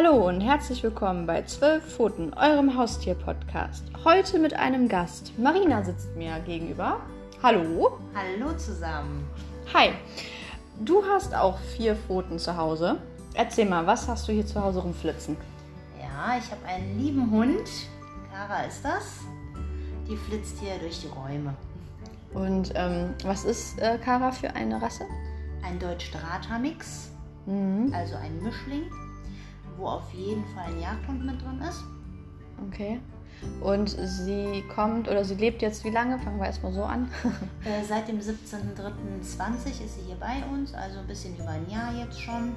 Hallo und herzlich willkommen bei 12 Pfoten, eurem Haustier-Podcast. Heute mit einem Gast. Marina sitzt mir gegenüber. Hallo. Hallo zusammen. Hi. Du hast auch vier Pfoten zu Hause. Erzähl mal, was hast du hier zu Hause rumflitzen? Ja, ich habe einen lieben Hund. Kara ist das. Die flitzt hier durch die Räume. Und ähm, was ist äh, Kara für eine Rasse? Ein Deutsch-Strata-Mix, Mhm. also ein Mischling, wo auf jeden Fall ein Jagdhund mit drin ist. Okay. Und sie kommt oder sie lebt jetzt wie lange? Fangen wir erstmal so an. Äh, seit dem 17.03.20 ist sie hier bei uns, also ein bisschen über ein Jahr jetzt schon.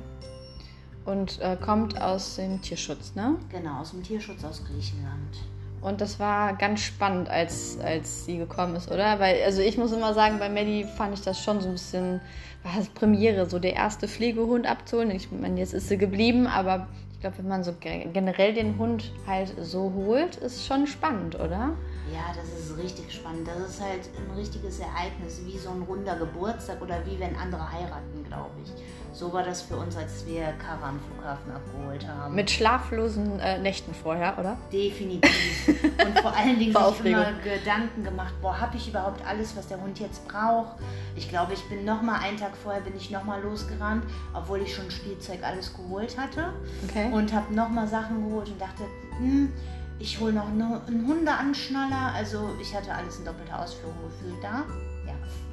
Und äh, kommt aus dem Tierschutz, ne? Genau, aus dem Tierschutz aus Griechenland. Und das war ganz spannend, als, als sie gekommen ist, oder? Weil, also ich muss immer sagen, bei Maddie fand ich das schon so ein bisschen, war das Premiere, so der erste Pflegehund abzuholen. Ich meine, jetzt ist sie geblieben, aber ich glaube, wenn man so ge- generell den Hund halt so holt, ist schon spannend, oder? Ja, das ist richtig spannend. Das ist halt ein richtiges Ereignis, wie so ein runder Geburtstag oder wie wenn andere heiraten, glaube ich. So war das für uns, als wir Kara am Flughafen abgeholt haben. Mit schlaflosen äh, Nächten vorher, oder? Definitiv. Und vor allen Dingen sich Aufregung. immer Gedanken gemacht, boah, habe ich überhaupt alles, was der Hund jetzt braucht? Ich glaube, ich bin noch mal einen Tag vorher bin ich noch mal losgerannt, obwohl ich schon Spielzeug alles geholt hatte Okay. und habe noch mal Sachen geholt und dachte, hm, ich hole noch ne- einen Hundeanschnaller. Also ich hatte alles in doppelter Ausführung gefühlt da.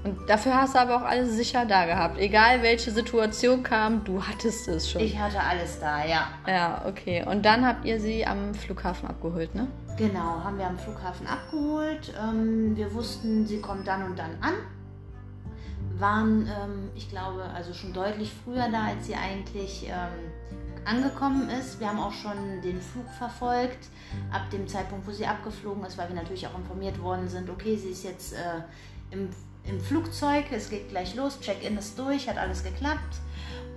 Und dafür hast du aber auch alles sicher da gehabt. Egal welche Situation kam, du hattest es schon. Ich hatte alles da, ja. ja, okay. Und dann habt ihr sie am Flughafen abgeholt, ne? Genau, haben wir am Flughafen abgeholt. Ähm, wir wussten, sie kommt dann und dann an. Waren, ähm, ich glaube, also schon deutlich früher da, als sie eigentlich ähm, angekommen ist. Wir haben auch schon den Flug verfolgt, ab dem Zeitpunkt, wo sie abgeflogen ist, weil wir natürlich auch informiert worden sind, okay, sie ist jetzt äh, im, im Flugzeug, es geht gleich los, Check-in ist durch, hat alles geklappt.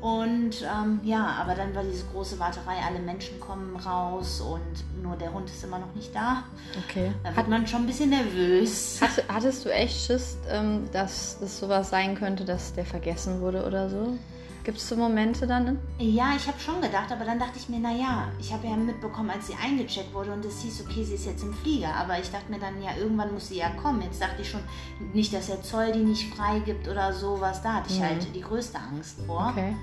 Und ähm, ja, aber dann war diese große Warterei, alle Menschen kommen raus und nur der Hund ist immer noch nicht da. Okay. Da wird man schon ein bisschen nervös. Hatte, hattest du echt Schiss, ähm, dass es sowas sein könnte, dass der vergessen wurde oder so? Gibt es so Momente dann? Ja, ich habe schon gedacht, aber dann dachte ich mir, naja, ich habe ja mitbekommen, als sie eingecheckt wurde und es hieß, okay, sie ist jetzt im Flieger. Aber ich dachte mir dann, ja, irgendwann muss sie ja kommen. Jetzt dachte ich schon, nicht, dass der Zoll die nicht freigibt oder sowas. Da hatte ich Mhm. halt die größte Angst vor. Okay.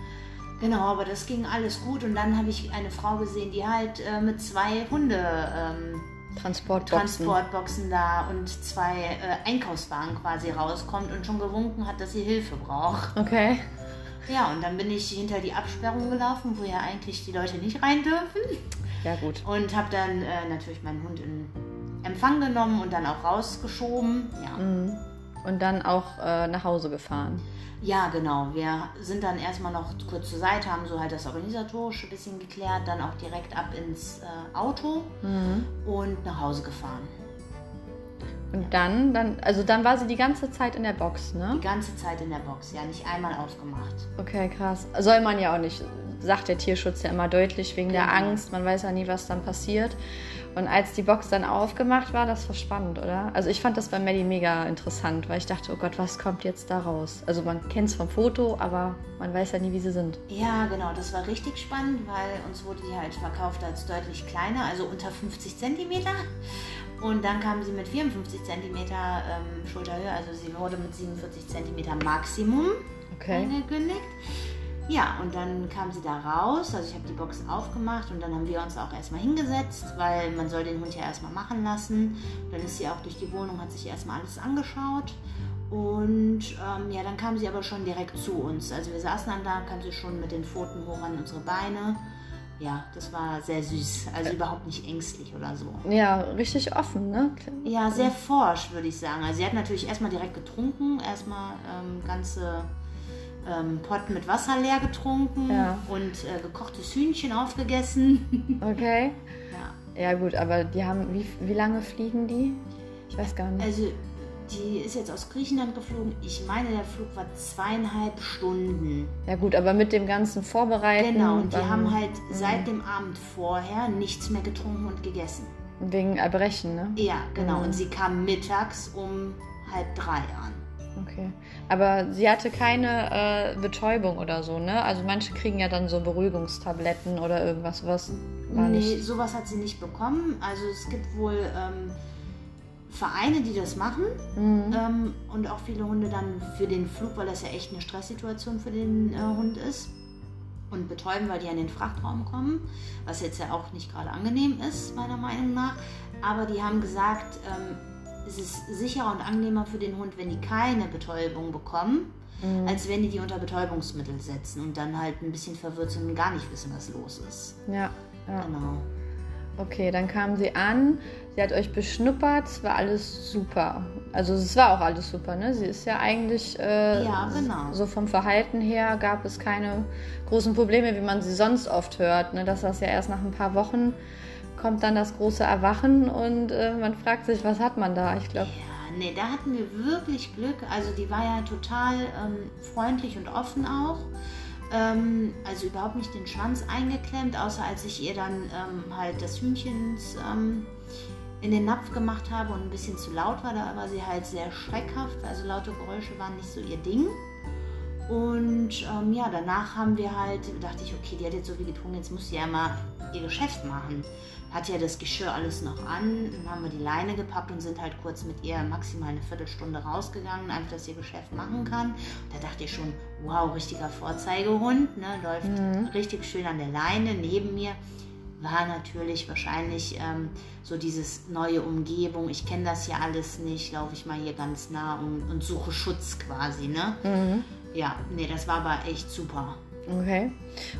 Genau, aber das ging alles gut. Und dann habe ich eine Frau gesehen, die halt äh, mit zwei Hunde ähm, Transportboxen. Transportboxen da und zwei äh, Einkaufswagen quasi rauskommt und schon gewunken hat, dass sie Hilfe braucht. Okay. Ja, und dann bin ich hinter die Absperrung gelaufen, wo ja eigentlich die Leute nicht rein dürfen. Ja, gut. Und habe dann äh, natürlich meinen Hund in Empfang genommen und dann auch rausgeschoben. Ja. Mhm. Und dann auch äh, nach Hause gefahren. ja, genau. Wir sind dann erstmal noch kurz zur Seite, haben so halt das Organisatorische ein bisschen geklärt, dann auch direkt ab ins äh, Auto Mhm. und nach Hause gefahren. Und dann, dann, also dann war sie die ganze Zeit in der Box, ne? Die ganze Zeit in der Box, ja, nicht einmal aufgemacht. Okay, krass. Soll man ja auch nicht, sagt der Tierschutz ja immer deutlich, wegen der Genau. Angst. Man weiß ja nie, was dann passiert. Und als die Box dann aufgemacht war, das war spannend, oder? Also ich fand das bei Maddie mega interessant, weil ich dachte, oh Gott, was kommt jetzt da raus? Also man kennt es vom Foto, aber man weiß ja nie, wie sie sind. Ja, genau, das war richtig spannend, weil uns wurde die halt verkauft als deutlich kleiner, also unter 50 Zentimeter. Und dann kam sie mit 54 Zentimeter ähm, Schulterhöhe, also sie wurde mit 47 Zentimeter Maximum Okay. angekündigt. Ja, und dann kam sie da raus, also ich habe die Box aufgemacht und dann haben wir uns auch erstmal hingesetzt, weil man soll den Hund ja erstmal machen lassen. Dann ist sie auch durch die Wohnung, hat sich erstmal alles angeschaut. Und ähm, ja, dann kam sie aber schon direkt zu uns. Also wir saßen dann da, kam sie schon mit den Pfoten hoch an unsere Beine. Ja, das war sehr süß. Also überhaupt nicht ängstlich oder so. Ja, richtig offen, ne? Ja, sehr forsch, würde ich sagen. Also sie hat natürlich erstmal direkt getrunken, erstmal ähm, ganze ähm, Pott mit Wasser leer getrunken Ja. und äh, gekochtes Hühnchen aufgegessen. Okay. ja. Ja gut, aber die haben, wie, wie lange fliegen die? Ich weiß gar nicht. Also die ist jetzt aus Griechenland geflogen. Ich meine, der Flug war zweieinhalb Stunden. Ja gut, aber mit dem ganzen Vorbereiten. Genau, und die dann- haben halt seit dem Abend vorher nichts mehr getrunken und gegessen. Wegen Erbrechen, ne? Ja, genau. Mhm. Und sie kam mittags um halb drei an. Okay. Aber sie hatte keine äh, Betäubung oder so, ne? Also manche kriegen ja dann so Beruhigungstabletten oder irgendwas, was war nee, nicht. sowas hat sie nicht bekommen. Also es gibt wohl ähm, Vereine, die das machen Mhm. ähm, und auch viele Hunde dann für den Flug, weil das ja echt eine Stresssituation für den äh, Hund ist. Und betäuben, weil die an den Frachtraum kommen, was jetzt ja auch nicht gerade angenehm ist, meiner Meinung nach. Aber die haben gesagt, ähm, es ist sicherer und angenehmer für den Hund, wenn die keine Betäubung bekommen, Mhm. als wenn die die unter Betäubungsmittel setzen und dann halt ein bisschen verwirrt sind und gar nicht wissen, was los ist. Ja, ja. Genau. Okay, dann kam sie an, sie hat euch beschnuppert, es war alles super. Also es war auch alles super, ne? Sie ist ja eigentlich äh, Ja, genau. so vom Verhalten her gab es keine großen Probleme, wie man sie sonst oft hört. Ne? Dass das ja erst nach ein paar Wochen kommt dann das große Erwachen und äh, man fragt sich, was hat man da? Ich glaube, Ja, nee, da hatten wir wirklich Glück. Also die war ja total ähm, freundlich und offen auch. Ähm, also überhaupt nicht den Schwanz eingeklemmt, außer als ich ihr dann ähm, halt das Hühnchen ähm, in den Napf gemacht habe und ein bisschen zu laut war. Da war sie halt sehr schreckhaft. Also laute Geräusche waren nicht so ihr Ding. Und ähm, ja, danach haben wir halt, dachte ich, okay, die hat jetzt so viel getrunken, jetzt muss sie ja mal ihr Geschäft machen. Hat ja das Geschirr alles noch an, dann haben wir die Leine gepackt und sind halt kurz mit ihr maximal eine Viertelstunde rausgegangen, einfach, dass ihr Geschäft machen kann. Da dachte ich schon, wow, richtiger Vorzeigehund, ne? läuft richtig schön an der Leine neben mir. War natürlich wahrscheinlich ähm, so dieses neue Umgebung. Ich kenne das ja alles nicht, laufe ich mal hier ganz nah und, und suche Schutz quasi, ne? Mhm. Ja, nee, das war aber echt super. Okay.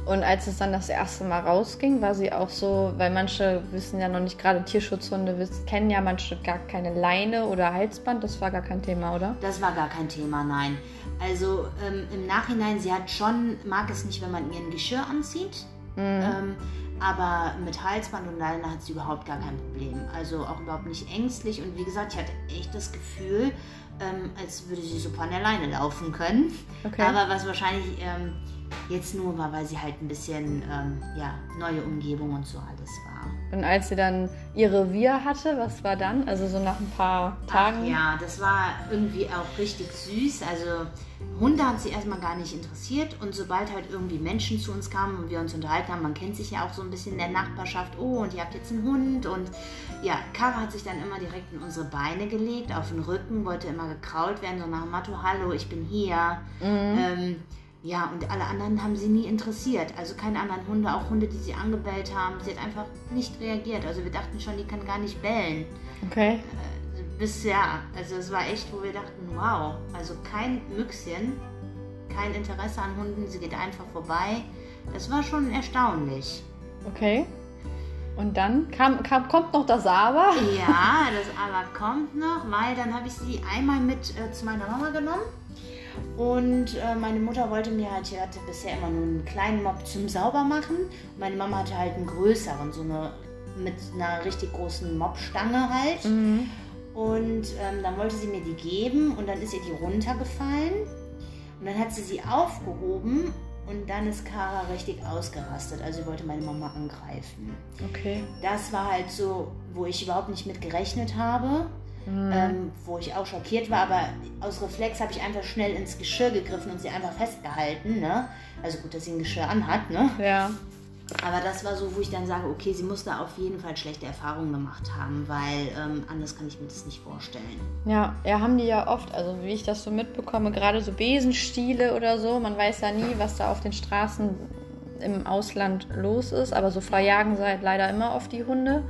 Und als es dann das erste Mal rausging, war sie auch so, weil manche wissen ja noch nicht, gerade Tierschutzhunde wissen, kennen ja manche gar keine Leine oder Halsband, das war gar kein Thema, oder? Das war gar kein Thema, nein. Also ähm, im Nachhinein, sie hat schon, mag es nicht, wenn man ihr ein Geschirr anzieht. Ähm, aber mit Halsband und Leine hat sie überhaupt gar kein Problem. Also auch überhaupt nicht ängstlich. Und wie gesagt, ich hatte echt das Gefühl, ähm, als würde sie super an der Leine laufen können. Okay. Aber was wahrscheinlich ähm, jetzt nur war, weil sie halt ein bisschen ähm, ja, neue Umgebung und so alles war. Und als sie dann ihr Revier hatte, was war dann? Also so nach ein paar Tagen? Ach ja, das war irgendwie auch richtig süß. Also Hunde hat sie erstmal gar nicht interessiert und sobald halt irgendwie Menschen zu uns kamen und wir uns unterhalten haben, man kennt sich ja auch so ein bisschen in der Nachbarschaft, oh und ihr habt jetzt einen Hund und ja, Kara hat sich dann immer direkt in unsere Beine gelegt, auf den Rücken, wollte immer gekrault werden, so nach dem Motto, hallo, ich bin hier. Ähm, ja, und alle anderen haben sie nie interessiert. Also keine anderen Hunde, auch Hunde, die sie angebellt haben. Sie hat einfach nicht reagiert. Also wir dachten schon, die kann gar nicht bellen. Okay. Bis ja, also es war echt, wo wir dachten, wow, also kein Müchschen, kein Interesse an Hunden, sie geht einfach vorbei. Das war schon erstaunlich. Okay. Und dann kam, kam, kommt noch das Aber. Ja, das aber kommt noch, weil dann habe ich sie einmal mit äh, zu meiner Mama genommen. Und äh, meine Mutter wollte mir halt, sie hatte bisher immer nur einen kleinen Mob zum Saubermachen. Meine Mama hatte halt einen größeren, so eine mit einer richtig großen Mobstange halt. Und ähm, dann wollte sie mir die geben und dann ist ihr die runtergefallen. Und dann hat sie sie aufgehoben und dann ist Kara richtig ausgerastet. Also sie wollte meine Mama angreifen. Okay. Das war halt so, wo ich überhaupt nicht mit gerechnet habe. Ähm, wo ich auch schockiert war, aber aus Reflex habe ich einfach schnell ins Geschirr gegriffen und sie einfach festgehalten. Ne? Also gut, dass sie ein Geschirr anhat, ne? Ja. Aber das war so, wo ich dann sage, okay, sie muss da auf jeden Fall schlechte Erfahrungen gemacht haben, weil ähm, anders kann ich mir das nicht vorstellen. Ja, ja, haben die ja oft, also wie ich das so mitbekomme, gerade so Besenstiele oder so. Man weiß ja nie, was da auf den Straßen im Ausland los ist, aber so verjagen sie halt leider immer oft die Hunde.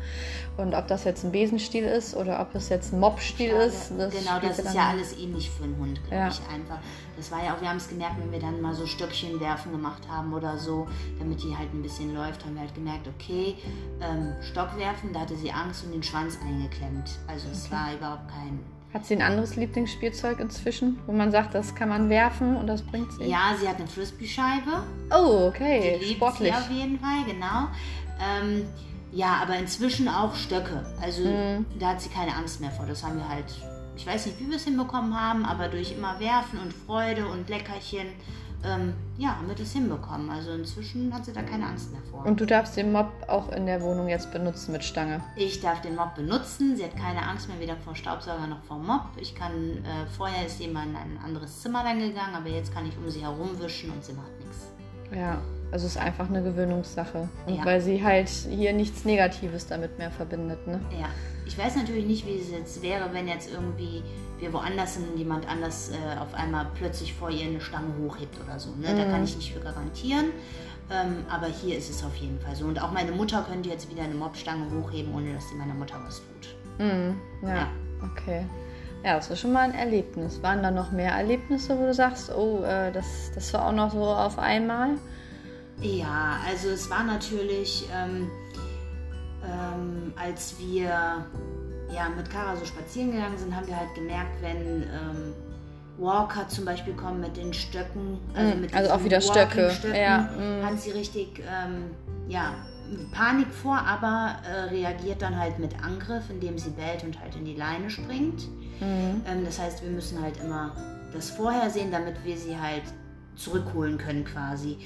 Und ob das jetzt ein Besenstiel ist oder ob es jetzt ein Mobstiel ist, das genau, das ist ja alles ähnlich für einen Hund, glaube Ja. ich einfach. Das war ja auch, wir haben es gemerkt, wenn wir dann mal so Stöckchen werfen gemacht haben oder so, damit die halt ein bisschen läuft, haben wir halt gemerkt, okay, ähm, Stock werfen, da hatte sie Angst und den Schwanz eingeklemmt. Also es war überhaupt kein Hat sie ein anderes Lieblingsspielzeug inzwischen, wo man sagt, das kann man werfen und das bringt sie? Ja, sie hat eine Frisbee-Scheibe. Oh, okay, Die liebt sportlich. sie auf jeden Fall, genau. Ähm, ja, aber inzwischen auch Stöcke. Also Mhm. da hat sie keine Angst mehr vor. Das haben wir halt, ich weiß nicht, wie wir es hinbekommen haben, aber durch immer Werfen und Freude und Leckerchen ähm, ja, haben wir das hinbekommen. Also inzwischen hat sie da keine Angst mehr vor. Und du darfst den Mob auch in der Wohnung jetzt benutzen mit Stange? Ich darf den Mob benutzen. Sie hat keine Angst mehr weder vor Staubsauger noch vor Mob. Ich kann, äh, vorher ist immer in ein anderes Zimmer gegangen, aber jetzt kann ich um sie herum wischen und sie macht nichts. Ja, also es ist einfach eine Gewöhnungssache. Und Ja. weil sie halt hier nichts Negatives damit mehr verbindet, ne? Ja, ich weiß natürlich nicht, wie es jetzt wäre, wenn jetzt irgendwie wir woanders sind und jemand anders äh, auf einmal plötzlich vor ihr eine Stange hochhebt oder so. Ne? Da kann ich nicht für garantieren. Ähm, aber hier ist es auf jeden Fall so. Und auch meine Mutter könnte jetzt wieder eine Mobstange hochheben, ohne dass sie meiner Mutter was tut. Mhm. Ja, Ja. okay. Ja, das ist schon mal ein Erlebnis. Waren da noch mehr Erlebnisse, wo du sagst, oh, äh, das, das war auch noch so auf einmal? Ja, also es war natürlich, ähm, ähm, als wir ja, mit Kara so spazieren gegangen sind, haben wir halt gemerkt, wenn ähm, Walker zum Beispiel kommen mit den Stöcken, also Mm, mit also auch wieder Stöcke, ja, mm. hat sie richtig ähm, ja, Panik vor, aber äh, reagiert dann halt mit Angriff, indem sie bellt und halt in die Leine springt. Mhm. Ähm, das heißt, wir müssen halt immer das vorher sehen, damit wir sie halt zurückholen können quasi.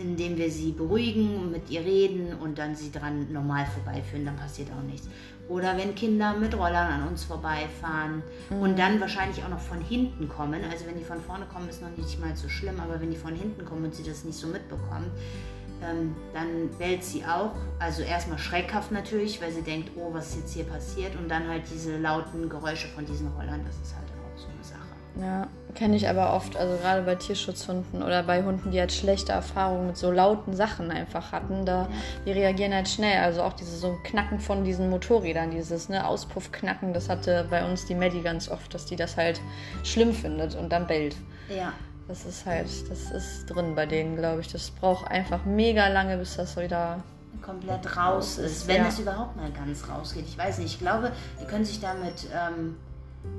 Indem wir sie beruhigen und mit ihr reden und dann sie dran normal vorbeiführen, dann passiert auch nichts. Oder wenn Kinder mit Rollern an uns vorbeifahren und dann wahrscheinlich auch noch von hinten kommen. Also wenn die von vorne kommen, ist noch nicht mal so schlimm, aber wenn die von hinten kommen und sie das nicht so mitbekommt, ähm, dann bellt sie auch. Also erstmal schreckhaft natürlich, weil sie denkt, oh, was ist jetzt hier passiert? Und dann halt diese lauten Geräusche von diesen Rollern, das ist halt Ja, kenne ich aber oft, also gerade bei Tierschutzhunden oder bei Hunden, die halt schlechte Erfahrungen mit so lauten Sachen einfach hatten, da die reagieren halt schnell. Also auch dieses so ein Knacken von diesen Motorrädern, dieses ne, Auspuffknacken, das hatte bei uns die Maddie ganz oft, dass die das halt schlimm findet und dann bellt. Ja, Das ist halt, das ist drin bei denen, glaube ich. Das braucht einfach mega lange, bis das wieder. komplett raus ist, wenn Ja. es überhaupt mal ganz rausgeht. Ich weiß nicht, ich glaube, die können sich damit ähm,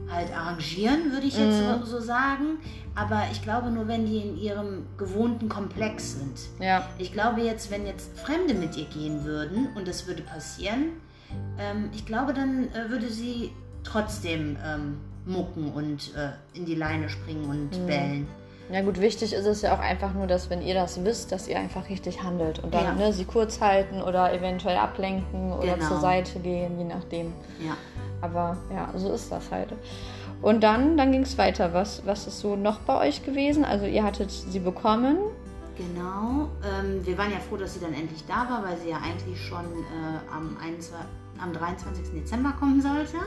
halt arrangieren, würde ich jetzt so, so sagen. Aber ich glaube nur, wenn die in ihrem gewohnten Komplex sind. Ja, Ich glaube jetzt, wenn jetzt Fremde mit ihr gehen würden und das würde passieren, ähm, ich glaube, dann äh, würde sie trotzdem ähm, mucken und äh, in die Leine springen und Mhm. bellen. Ja gut, wichtig ist es ja auch einfach nur, dass wenn ihr das wisst, dass ihr einfach richtig handelt und dann Ja. ne, sie kurz halten oder eventuell ablenken oder Genau. zur Seite gehen, je nachdem. Ja. Aber ja, so ist das halt. Und dann, dann ging es weiter. Was, was ist so noch bei euch gewesen? Also ihr hattet sie bekommen. Genau. Ähm, wir waren ja froh, dass sie dann endlich da war, weil sie ja eigentlich schon äh, am, 21, am 23. Dezember kommen sollte.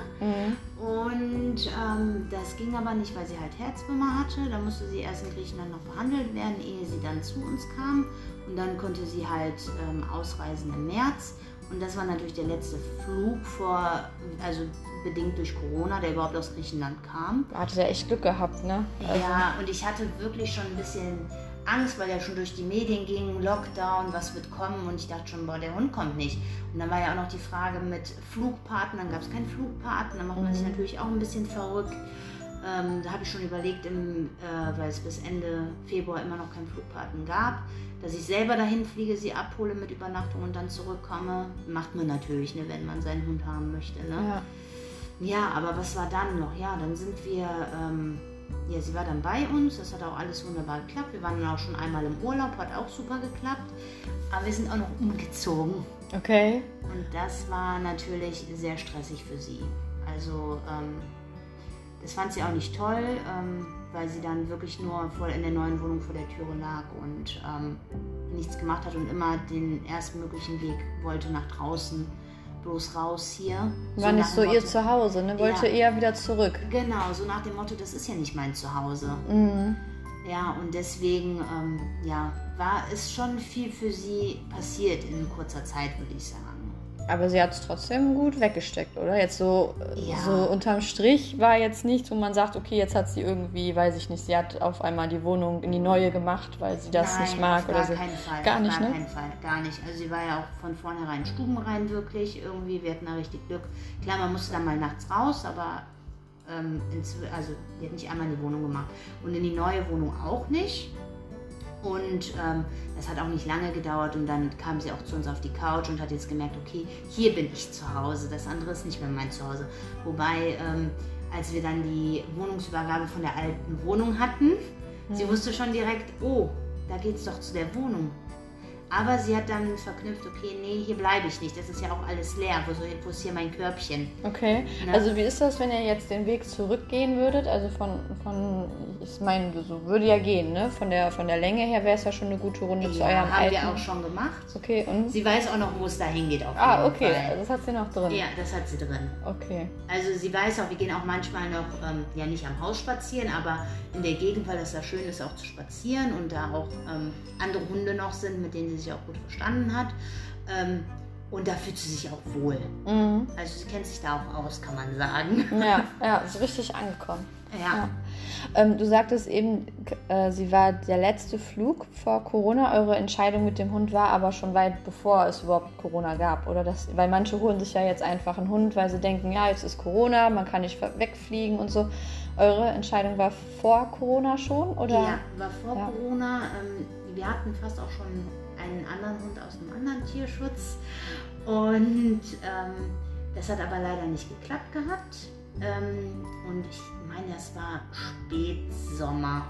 Und ähm, das ging aber nicht, weil sie halt Herzwürmer hatte. Da musste sie erst in Griechenland noch behandelt werden, ehe sie dann zu uns kam. Und dann konnte sie halt ähm, ausreisen im März. Und das war natürlich der letzte Flug vor, also bedingt durch Corona, der überhaupt aus Griechenland kam. Da hattet ihr echt Glück gehabt, ne? Also, Ja, und ich hatte wirklich schon ein bisschen Angst, weil ja schon durch die Medien ging, Lockdown, was wird kommen und ich dachte schon, boah, der Hund kommt nicht. Und dann war ja auch noch die Frage mit Flugpaten, dann gab es keinen Flugpaten, dann macht man sich natürlich auch ein bisschen verrückt. Ähm, da habe ich schon überlegt, im, äh, weil es bis Ende Februar immer noch keinen Flugpaten gab, dass ich selber dahin fliege, sie abhole mit Übernachtung und dann zurückkomme. Macht man natürlich, ne, wenn man seinen Hund haben möchte. Ne? ja. Ja, aber was war dann noch? Ja, dann sind wir, ähm, ja, sie war dann bei uns, das hat auch alles wunderbar geklappt. Wir waren dann auch schon einmal im Urlaub, hat auch super geklappt. Aber wir sind auch noch umgezogen. Okay. Und das war natürlich sehr stressig für sie. Also, ähm, das fand sie auch nicht toll, ähm, weil sie dann wirklich nur vor, in der neuen Wohnung vor der Türe lag und ähm, nichts gemacht hat und immer den erstmöglichen Weg wollte nach draußen, bloß raus hier. War nicht nach so dem ihr Motto- Zuhause, ne? Wollte Ja. eher wieder zurück. Genau, so nach dem Motto, das ist ja nicht mein Zuhause. Mhm. Ja, und deswegen, ähm, ja, war es schon viel für sie passiert in kurzer Zeit, würde ich sagen. Aber sie hat es trotzdem gut weggesteckt, oder? Jetzt so, äh, Ja. so unterm Strich war jetzt nichts, wo man sagt, okay, jetzt hat sie irgendwie, weiß ich nicht, sie hat auf einmal die Wohnung in die neue gemacht, weil sie das Nein, nicht mag oder gar so. keinen Fall. Gar nicht, gar ne? keinen Fall, gar nicht. Also sie war ja auch von vornherein stubenrein wirklich irgendwie. Wir hatten da richtig Glück. Klar, man musste dann mal nachts raus, aber ähm, also die hat nicht einmal in die Wohnung gemacht. Und in die neue Wohnung auch nicht. Und ähm, das hat auch nicht lange gedauert und dann kam sie auch zu uns auf die Couch und hat jetzt gemerkt, okay, hier bin ich zu Hause, das andere ist nicht mehr mein Zuhause. Wobei, ähm, als wir dann die Wohnungsübergabe von der alten Wohnung hatten, Sie wusste schon direkt, oh, da geht's doch zu der Wohnung. Aber sie hat dann verknüpft, okay, nee, hier bleibe ich nicht. Das ist ja auch alles leer. Wo, wo ist hier mein Körbchen? Okay. Ne? Also wie ist das, wenn ihr jetzt den Weg zurückgehen würdet? Also von, von ich meine, so würde ja gehen, ne? Von der, von der Länge her wäre es ja schon eine gute Runde zu Ja, eurem haben alten. wir auch schon gemacht. Okay, und? Sie weiß auch noch, wo es da hingeht. Ah, okay. Fall. Das hat sie noch drin. Ja, das hat sie drin. Okay. Also sie weiß auch, wir gehen auch manchmal noch, ähm, ja nicht am Haus spazieren, aber in der Gegend, weil das da schön ist, auch zu spazieren und da auch ähm, andere Hunde noch sind, mit denen sie sich auch gut verstanden hat. Ähm, und da fühlt sie sich auch wohl. Mhm. Also sie kennt sich da auch aus, kann man sagen. Ja, ja, ist richtig angekommen. Ja, Ja. Ähm, du sagtest eben, äh, sie war der letzte Flug vor Corona. Eure Entscheidung mit dem Hund war aber schon weit bevor es überhaupt Corona gab, oder? Das, weil manche holen sich ja jetzt einfach einen Hund, weil sie denken, ja, jetzt ist Corona, man kann nicht wegfliegen und so. Eure Entscheidung war vor Corona schon, oder? ja war vor Ja. Corona. Ähm, wir hatten fast auch schon einen anderen Hund aus einem anderen Tierschutz. Und ähm, das hat aber leider nicht geklappt gehabt. Ähm, und ich meine, das war Spätsommer,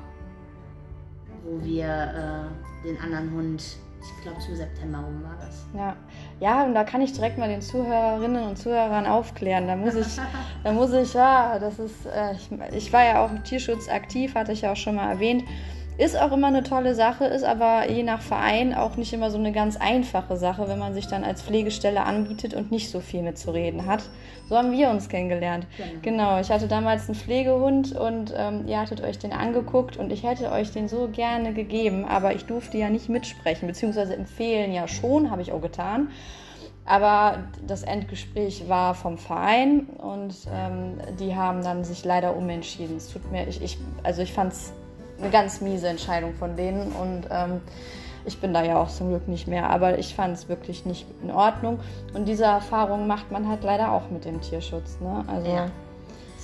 wo wir äh, den anderen Hund, ich glaube zum September rum war das. Ja. ja, und da kann ich direkt mal den Zuhörerinnen und Zuhörern aufklären. Da muss ich, da muss ich, ja, das ist, äh, ich, ich war ja auch im Tierschutz aktiv, hatte ich ja auch schon mal erwähnt. Ist auch immer eine tolle Sache, ist aber je nach Verein auch nicht immer so eine ganz einfache Sache, wenn man sich dann als Pflegestelle anbietet und nicht so viel mitzureden hat. So haben wir uns kennengelernt. Genau. Genau, ich hatte damals einen Pflegehund und ähm, ihr hattet euch den angeguckt und ich hätte euch den so gerne gegeben, aber ich durfte ja nicht mitsprechen, beziehungsweise empfehlen ja schon, habe ich auch getan. Aber das Endgespräch war vom Verein und ähm, die haben dann sich leider umentschieden. Es tut mir, ich, ich, also ich fand es eine ganz miese Entscheidung von denen und ähm, ich bin da ja auch zum Glück nicht mehr, aber ich fand es wirklich nicht in Ordnung. Und diese Erfahrung macht man halt leider auch mit dem Tierschutz. Ne? Also Ja.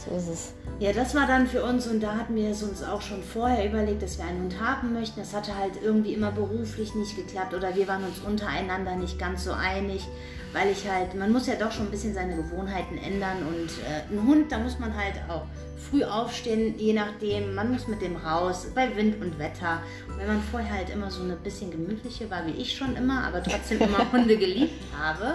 So ist es. Ja, das war dann für uns und da hatten wir es uns auch schon vorher überlegt, dass wir einen Hund haben möchten. Das hatte halt irgendwie immer beruflich nicht geklappt oder wir waren uns untereinander nicht ganz so einig, weil ich halt, man muss ja doch schon ein bisschen seine Gewohnheiten ändern und äh, ein Hund, da muss man halt auch früh aufstehen, je nachdem, man muss mit dem raus, bei Wind und Wetter. Und wenn man vorher halt immer so eine bisschen gemütliche war, wie ich schon immer, aber trotzdem immer Hunde geliebt habe,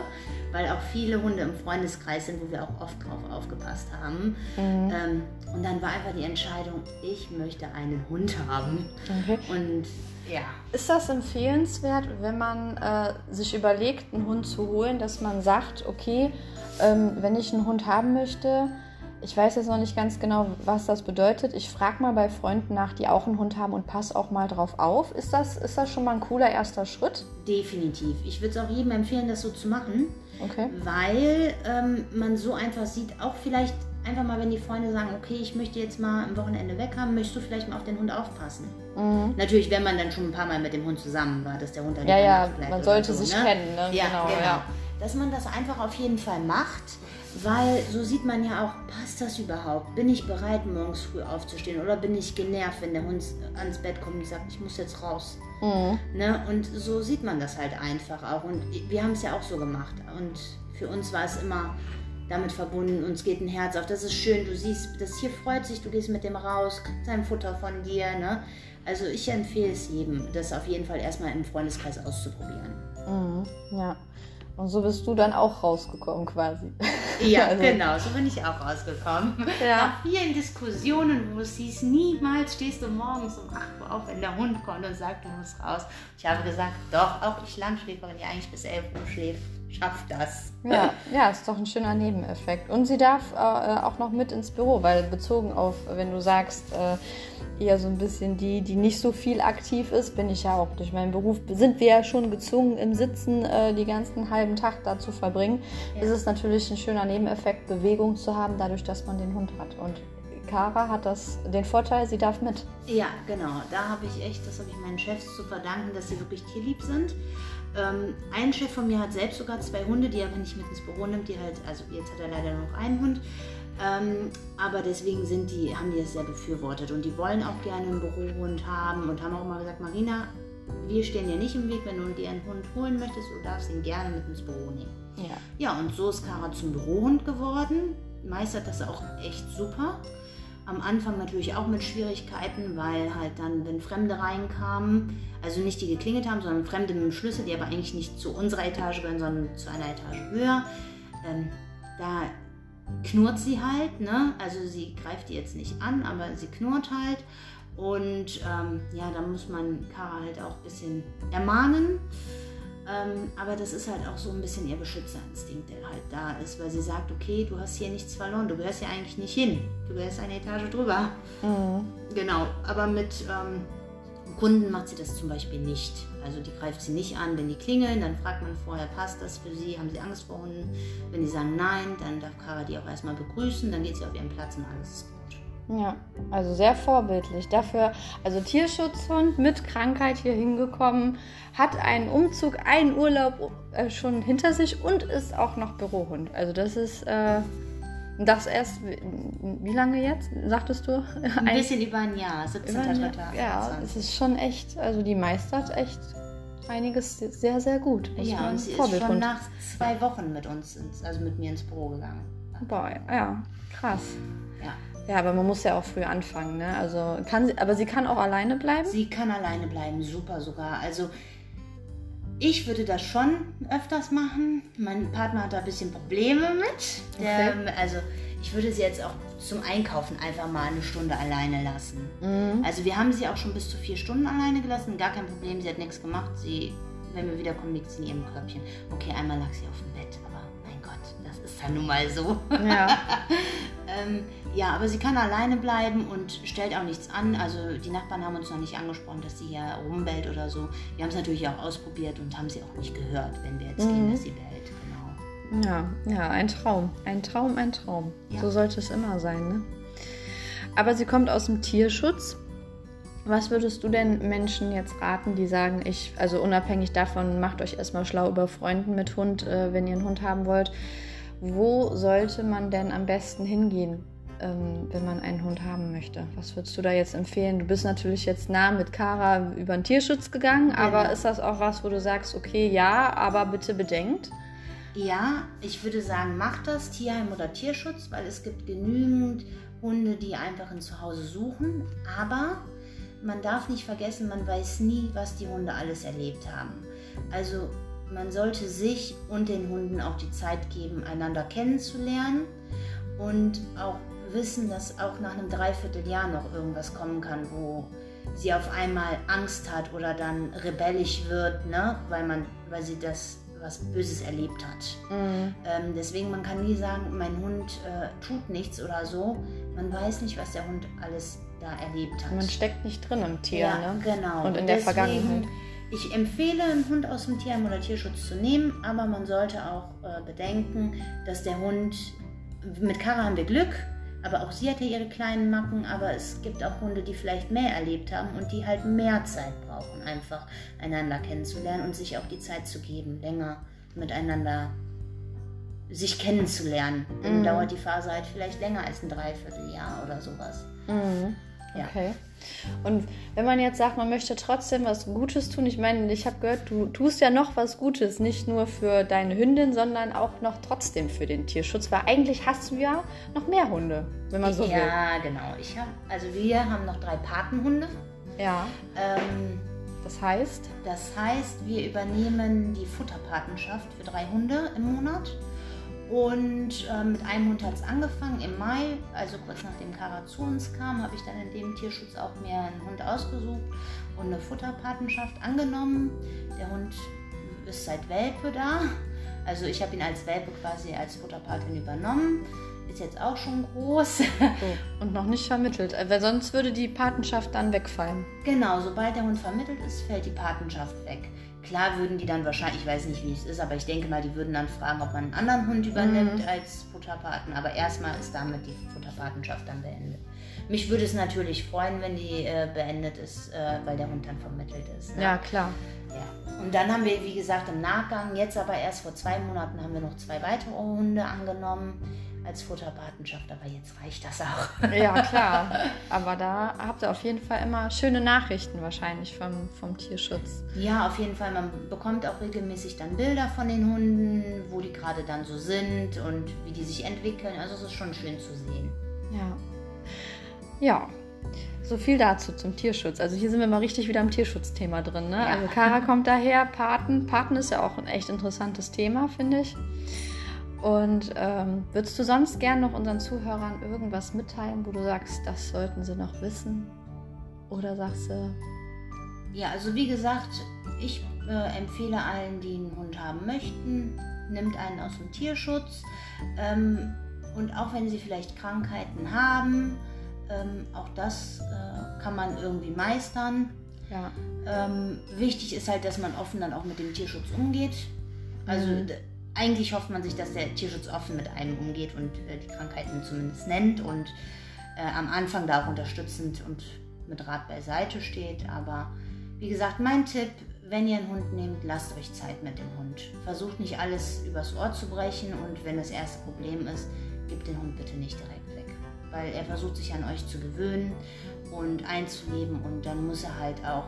weil auch viele Hunde im Freundeskreis sind, wo wir auch oft drauf aufgepasst haben. Ähm, und dann war einfach die Entscheidung, ich möchte einen Hund haben. Okay. Und ja, Ist das empfehlenswert, wenn man äh, sich überlegt, einen Hund zu holen, dass man sagt, okay, ähm, wenn ich einen Hund haben möchte, ich weiß jetzt noch nicht ganz genau, was das bedeutet. Ich frage mal bei Freunden nach, die auch einen Hund haben und pass auch mal drauf auf. Ist das, ist das schon mal ein cooler erster Schritt? definitiv. Ich würde es auch jedem empfehlen, das so zu machen, Okay. weil ähm, man so einfach sieht, auch vielleicht einfach mal, wenn die Freunde sagen, okay, ich möchte jetzt mal am Wochenende weg haben, möchtest du vielleicht mal auf den Hund aufpassen? Mhm. Natürlich, wenn man dann schon ein paar Mal mit dem Hund zusammen war, dass der Hund dann Ja, ja, bleibt man oder sollte so, sich ne? kennen, ne? Ja, Genau, genau. ja. Dass man das einfach auf jeden Fall macht, weil so sieht man ja auch, passt das überhaupt? Bin ich bereit, morgens früh aufzustehen oder bin ich genervt, wenn der Hund ans Bett kommt und sagt, ich muss jetzt raus? Mhm. Ne? Und so sieht man das halt einfach auch. Und wir haben es ja auch so gemacht. Und für uns war es immer damit verbunden, uns geht ein Herz auf. Das ist schön, du siehst, das Tier freut sich, du gehst mit dem raus, kriegt sein Futter von dir. Ne? Also ich empfehle es jedem, das auf jeden Fall erstmal im Freundeskreis auszuprobieren. Mhm. Ja. Und so bist du dann auch rausgekommen quasi. Ja, Also- genau, so bin ich auch rausgekommen. Ja. Nach vielen Diskussionen, wo es hieß, niemals stehst du morgens um 8 Uhr auf, wenn der Hund kommt und sagt, du musst raus. Ich habe gesagt, doch, auch ich Langschläferin, die eigentlich bis 11 Uhr schläft, schafft das. Ja, ja, ist doch ein schöner Nebeneffekt. Und sie darf äh, auch noch mit ins Büro, weil bezogen auf, wenn du sagst, äh, eher so ein bisschen die, die nicht so viel aktiv ist, bin ich ja auch durch meinen Beruf, sind wir ja schon gezwungen, im Sitzen äh, die ganzen halben Tag da zu verbringen. Ja. Ist es natürlich ein schöner Nebeneffekt, Bewegung zu haben, dadurch, dass man den Hund hat. Und Kara hat das, den Vorteil, sie darf mit. Ja, genau. Da habe ich echt, das habe ich meinen Chefs zu verdanken, dass sie wirklich tierlieb sind. Ähm, ein Chef von mir hat selbst sogar zwei Hunde, die er aber nicht mit ins Büro nimmt. Die halt, also jetzt hat er leider nur noch einen Hund. Ähm, aber deswegen sind die, haben die das sehr befürwortet und die wollen auch gerne einen Bürohund haben und haben auch mal gesagt, Marina, wir stehen dir nicht im Weg, wenn du dir einen Hund holen möchtest, du darfst ihn gerne mit ins Büro nehmen. Ja. Ja, und so ist Kara zum Bürohund geworden. Meistert das auch echt super. Am Anfang natürlich auch mit Schwierigkeiten, weil halt dann, wenn Fremde reinkamen, also nicht die geklingelt haben, sondern Fremde mit dem Schlüssel, die aber eigentlich nicht zu unserer Etage gehören, sondern zu einer Etage höher, ähm, da knurrt sie halt, ne? Also sie greift die jetzt nicht an, aber sie knurrt halt. Und ähm, ja, da muss man Kara halt auch ein bisschen ermahnen. Ähm, aber das ist halt auch so ein bisschen ihr Beschützerinstinkt, der halt da ist, weil sie sagt, okay, du hast hier nichts verloren, du gehörst hier eigentlich nicht hin, du gehörst eine Etage drüber. Mhm. Genau, aber mit ähm, Kunden macht sie das zum Beispiel nicht. Also die greift sie nicht an, wenn die klingeln, dann fragt man vorher, passt das für sie, haben sie Angst vor Hunden? Wenn die sagen nein, dann darf Kara die auch erstmal begrüßen, dann geht sie auf ihren Platz und alles ist gut. Ja, also sehr vorbildlich. Dafür, also Tierschutzhund mit Krankheit hier hingekommen, hat einen Umzug, einen Urlaub äh, schon hinter sich und ist auch noch Bürohund. Also das ist äh, das erst, wie lange jetzt, sagtest du? Ein, ein bisschen über ein Jahr, 17.3. Ja, es ist schon echt, also die meistert echt einiges sehr, sehr gut. Ja, und sie ist schon nach zwei Wochen mit uns, ins, also mit mir ins Büro gegangen. Boah, ja, krass. Ja. Ja, aber man muss ja auch früh anfangen, ne? Also kann sie, aber sie kann auch alleine bleiben? Sie kann alleine bleiben, super sogar. Also ich würde das schon öfters machen. Mein Partner hat da ein bisschen Probleme mit. Der, okay. Also ich würde sie jetzt auch zum Einkaufen einfach mal eine Stunde alleine lassen. Mhm. Also wir haben sie auch schon bis zu vier Stunden alleine gelassen. Gar kein Problem, sie hat nichts gemacht. Sie, wenn wir wiederkommen, liegt sie in ihrem Körbchen. Okay, einmal lag sie auf dem Bett, aber mein Gott, das ist ja nun mal so. Ja. ähm, ja, aber sie kann alleine bleiben und stellt auch nichts an. Also die Nachbarn haben uns noch nicht angesprochen, dass sie hier rumbellt oder so. Wir haben es natürlich auch ausprobiert und haben sie auch nicht gehört, wenn wir jetzt mhm. gehen, dass sie bellt. Genau. Ja, ja, ein Traum. Ein Traum, ein Traum. Ja. So sollte es immer sein, ne? Aber sie kommt aus dem Tierschutz. Was würdest du denn Menschen jetzt raten, die sagen, ich, also unabhängig davon, macht euch erstmal schlau über Freunden mit Hund, äh, wenn ihr einen Hund haben wollt. Wo sollte man denn am besten hingehen? Ähm, wenn man einen Hund haben möchte? Was würdest du da jetzt empfehlen? Du bist natürlich jetzt nah mit Kara über den Tierschutz gegangen, aber ist das auch was, wo du sagst, okay, ja, aber bitte bedenkt? Ja, ich würde sagen, macht das Tierheim oder Tierschutz, weil es gibt genügend Hunde, die einfach ein Zuhause suchen. Aber man darf nicht vergessen, man weiß nie, was die Hunde alles erlebt haben. Also man sollte sich und den Hunden auch die Zeit geben, einander kennenzulernen und auch wissen, dass auch nach einem Dreivierteljahr noch irgendwas kommen kann, wo sie auf einmal Angst hat oder dann rebellisch wird, ne? weil, man, weil sie das was Böses erlebt hat. Mhm. Ähm, deswegen, man kann nie sagen, mein Hund äh, tut nichts oder so. Man weiß nicht, was der Hund alles da erlebt hat. Man steckt nicht drin im Tier, ja, ne? genau. Und in der deswegen, Vergangenheit. Ich empfehle, einen Hund aus dem Tierheim oder Tierschutz zu nehmen, aber man sollte auch äh, bedenken, dass der Hund, mit Kara haben wir Glück, aber auch sie hatte ihre kleinen Macken, aber es gibt auch Hunde, die vielleicht mehr erlebt haben und die halt mehr Zeit brauchen, einfach einander kennenzulernen und sich auch die Zeit zu geben, länger miteinander sich kennenzulernen. Dann mhm. dauert die Phase halt vielleicht länger als ein Dreivierteljahr oder sowas. Mhm. Ja. Okay. Und wenn man jetzt sagt, man möchte trotzdem was Gutes tun, ich meine, ich habe gehört, du tust ja noch was Gutes, nicht nur für deine Hündin, sondern auch noch trotzdem für den Tierschutz, weil eigentlich hast du ja noch mehr Hunde, wenn man so ja, will. Ja, genau. Ich hab, also wir haben noch drei Patenhunde. Ja. Ähm, das heißt? Das heißt, wir übernehmen die Futterpatenschaft für drei Hunde im Monat. Und äh, mit einem Hund hat es angefangen im Mai, also kurz nachdem Kara zu uns kam, habe ich dann in dem Tierschutz auch mir einen Hund ausgesucht und eine Futterpatenschaft angenommen. Der Hund ist seit Welpe da. Also ich habe ihn als Welpe quasi als Futterpatin übernommen. Ist jetzt auch schon groß. Und noch nicht vermittelt, weil sonst würde die Patenschaft dann wegfallen. Genau, sobald der Hund vermittelt ist, fällt die Patenschaft weg. Klar würden die dann wahrscheinlich, ich weiß nicht, wie es ist, aber ich denke mal, die würden dann fragen, ob man einen anderen Hund übernimmt mhm. als Futterpaten. Aber erstmal ist damit die Futterpatenschaft dann beendet. Mich würde es natürlich freuen, wenn die äh, beendet ist, äh, weil der Hund dann vermittelt ist. Ne? Ja, klar. Ja. Und dann haben wir, wie gesagt, im Nachgang, jetzt aber erst vor zwei Monaten, haben wir noch zwei weitere Hunde angenommen als Futterpatenschaft, aber jetzt reicht das auch. Ja, klar. Aber da habt ihr auf jeden Fall immer schöne Nachrichten wahrscheinlich vom, vom Tierschutz. Ja, auf jeden Fall. Man bekommt auch regelmäßig dann Bilder von den Hunden, wo die gerade dann so sind und wie die sich entwickeln. Also es ist schon schön zu sehen. Ja. Ja, so viel dazu zum Tierschutz. Also hier sind wir mal richtig wieder am Tierschutzthema drin. Ne? Ja. Also Kara kommt daher, Paten. Paten ist ja auch ein echt interessantes Thema, finde ich. Und ähm, würdest du sonst gern noch unseren Zuhörern irgendwas mitteilen, wo du sagst, das sollten sie noch wissen? Oder sagst du... Ja, also wie gesagt, ich äh, empfehle allen, die einen Hund haben möchten, nimmt einen aus dem Tierschutz. Ähm, und auch wenn sie vielleicht Krankheiten haben, ähm, auch das äh, kann man irgendwie meistern. Ja. Ähm, wichtig ist halt, dass man offen dann auch mit dem Tierschutz umgeht. Also mhm. Eigentlich hofft man sich, dass der Tierschutz offen mit einem umgeht und äh, die Krankheiten zumindest nennt und äh, am Anfang da auch unterstützend und mit Rat beiseite steht. Aber wie gesagt, mein Tipp, wenn ihr einen Hund nehmt, lasst euch Zeit mit dem Hund. Versucht nicht alles übers Ohr zu brechen und wenn das erste Problem ist, gebt den Hund bitte nicht direkt weg. Weil er versucht sich an euch zu gewöhnen und einzuleben und dann muss er halt auch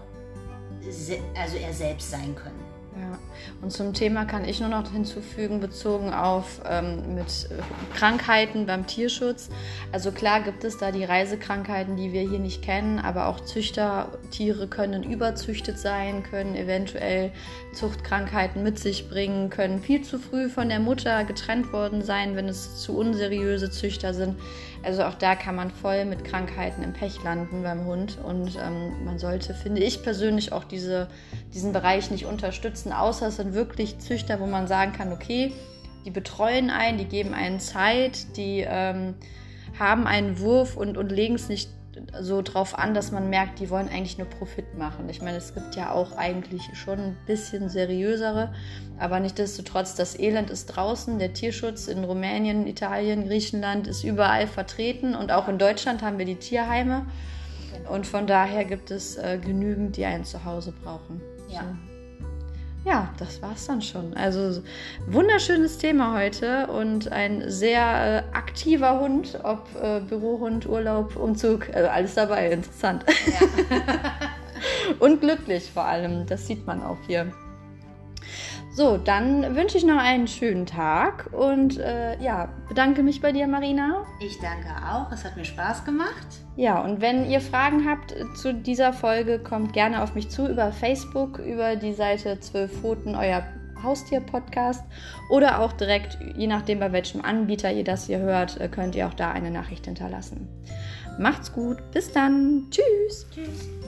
also er selbst sein können. Ja, und zum Thema kann ich nur noch hinzufügen, bezogen auf ähm, mit Krankheiten beim Tierschutz. Also klar gibt es da die Reisekrankheiten, die wir hier nicht kennen, aber auch Züchtertiere können überzüchtet sein, können eventuell Zuchtkrankheiten mit sich bringen, können viel zu früh von der Mutter getrennt worden sein, wenn es zu unseriöse Züchter sind. Also auch da kann man voll mit Krankheiten im Pech landen beim Hund. Und ähm, man sollte, finde ich persönlich, auch diese, diesen Bereich nicht unterstützen, außer es sind wirklich Züchter, wo man sagen kann, okay, die betreuen einen, die geben einen Zeit, die ähm, haben einen Wurf und, und legen es nicht so drauf an, dass man merkt, die wollen eigentlich nur Profit machen. Ich meine, es gibt ja auch eigentlich schon ein bisschen seriösere, aber nichtsdestotrotz, das Elend ist draußen, der Tierschutz in Rumänien, Italien, Griechenland ist überall vertreten und auch in Deutschland haben wir die Tierheime und von daher gibt es äh, genügend, die ein Zuhause brauchen. Ja. So ja, das war's dann schon. Also wunderschönes Thema heute und ein sehr äh, aktiver Hund, ob äh, Bürohund, Urlaub, Umzug, also alles dabei, interessant. Ja. und glücklich vor allem, das sieht man auch hier. So, dann wünsche ich noch einen schönen Tag und äh, ja, bedanke mich bei dir, Marina. Ich danke auch, es hat mir Spaß gemacht. Ja, und wenn ihr Fragen habt zu dieser Folge, kommt gerne auf mich zu über Facebook, über die Seite 12 Pfoten, euer Haustier-Podcast oder auch direkt, je nachdem bei welchem Anbieter ihr das hier hört, äh, könnt ihr auch da eine Nachricht hinterlassen. Macht's gut, bis dann, tschüss. Tschüss.